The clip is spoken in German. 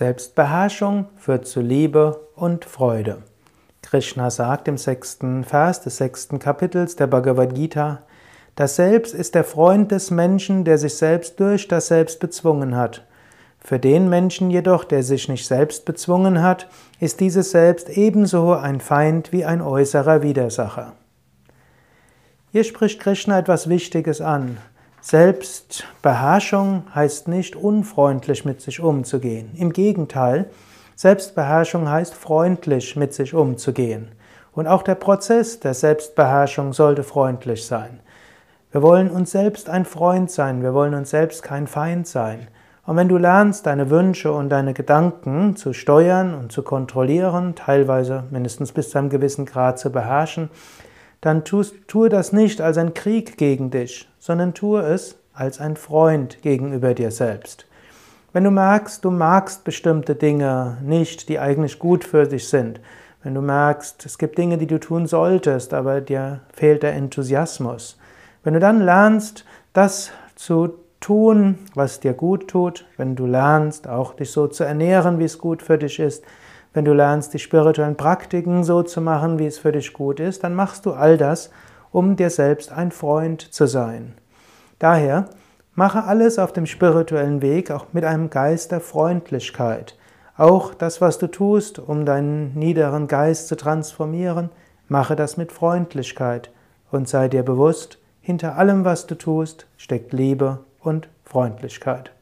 Selbstbeherrschung führt zu Liebe und Freude. Krishna sagt im sechsten Vers des sechsten Kapitels der Bhagavad Gita, das Selbst ist der Freund des Menschen, der sich selbst durch das Selbst bezwungen hat. Für den Menschen jedoch, der sich nicht selbst bezwungen hat, ist dieses Selbst ebenso ein Feind wie ein äußerer Widersacher. Hier spricht Krishna etwas Wichtiges an. Selbstbeherrschung heißt nicht unfreundlich mit sich umzugehen. Im Gegenteil, Selbstbeherrschung heißt freundlich mit sich umzugehen. Und auch der Prozess der Selbstbeherrschung sollte freundlich sein. Wir wollen uns selbst ein Freund sein, wir wollen uns selbst kein Feind sein. Und wenn du lernst, deine Wünsche und deine Gedanken zu steuern und zu kontrollieren, teilweise mindestens bis zu einem gewissen Grad zu beherrschen, dann tue das nicht als ein Krieg gegen dich, sondern tue es als ein Freund gegenüber dir selbst. Wenn du merkst, du magst bestimmte Dinge nicht, die eigentlich gut für dich sind, wenn du merkst, es gibt Dinge, die du tun solltest, aber dir fehlt der Enthusiasmus, wenn du dann lernst, das zu tun, was dir gut tut, wenn du lernst, auch dich so zu ernähren, wie es gut für dich ist, wenn du lernst, die spirituellen Praktiken so zu machen, wie es für dich gut ist, dann machst du all das, um dir selbst ein Freund zu sein. Daher mache alles auf dem spirituellen Weg auch mit einem Geist der Freundlichkeit. Auch das, was du tust, um deinen niederen Geist zu transformieren, mache das mit Freundlichkeit und sei dir bewusst, hinter allem, was du tust, steckt Liebe und Freundlichkeit.